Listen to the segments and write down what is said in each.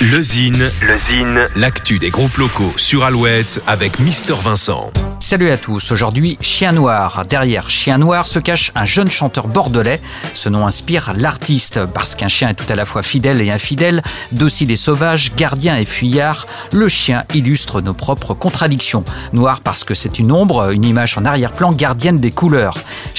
Le Zine, le Zine, l'actu des groupes locaux sur Alouette avec Mister Vincent. Salut à tous, aujourd'hui Chien Noir. Derrière Chien Noir se cache un jeune chanteur bordelais. Ce nom inspire l'artiste parce qu'un chien est tout à la fois fidèle et infidèle, docile et sauvage, gardien et fuyard. Le chien illustre nos propres contradictions. Noir parce que c'est une ombre, une image en arrière-plan gardienne des couleurs.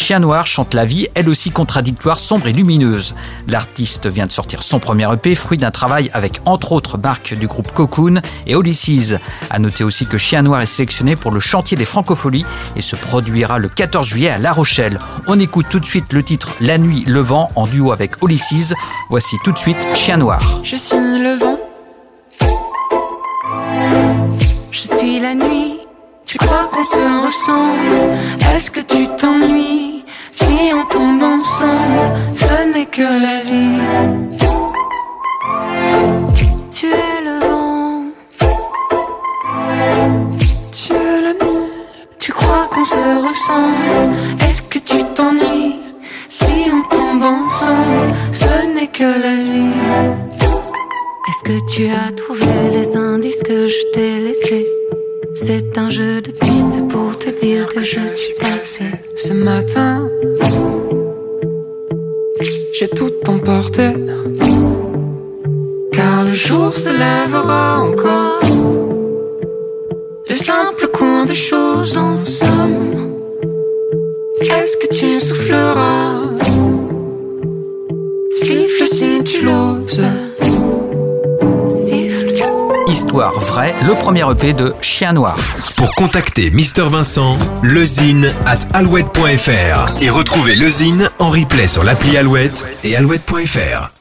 Chien Noir chante la vie, elle aussi contradictoire, sombre et lumineuse. L'artiste vient de sortir son premier EP, fruit d'un travail avec entre autres marques du groupe Cocoon et Ulysses. À noter aussi que Chien Noir est sélectionné pour le chantier des Francopholies et se produira le 14 juillet à La Rochelle. On écoute tout de suite le titre La nuit, le vent en duo avec Ulysses. Voici tout de suite Chien Noir. Je suis le vent. Je suis la nuit. Tu crois qu'on se ressemble? Que la vie. Tu es le vent. Tu es la nuit. Tu crois qu'on se ressemble Est-ce que tu t'ennuies Si on tombe ensemble, ce n'est que la vie. Est-ce que tu as trouvé les indices que je t'ai laissés? C'est un jeu de piste pour te dire que je suis passé. Ce matin, j'ai tout emporté. Car le jour se lèvera encore. Le simple cours des choses en somme. Est-ce que tu souffleras? Siffle si tu l'oses. Histoire vraie, le premier EP de Chien Noir. Pour contacter Mister Vincent, lezine at alouette.fr et retrouver le Zine en replay sur l'appli Alouette et alouette.fr.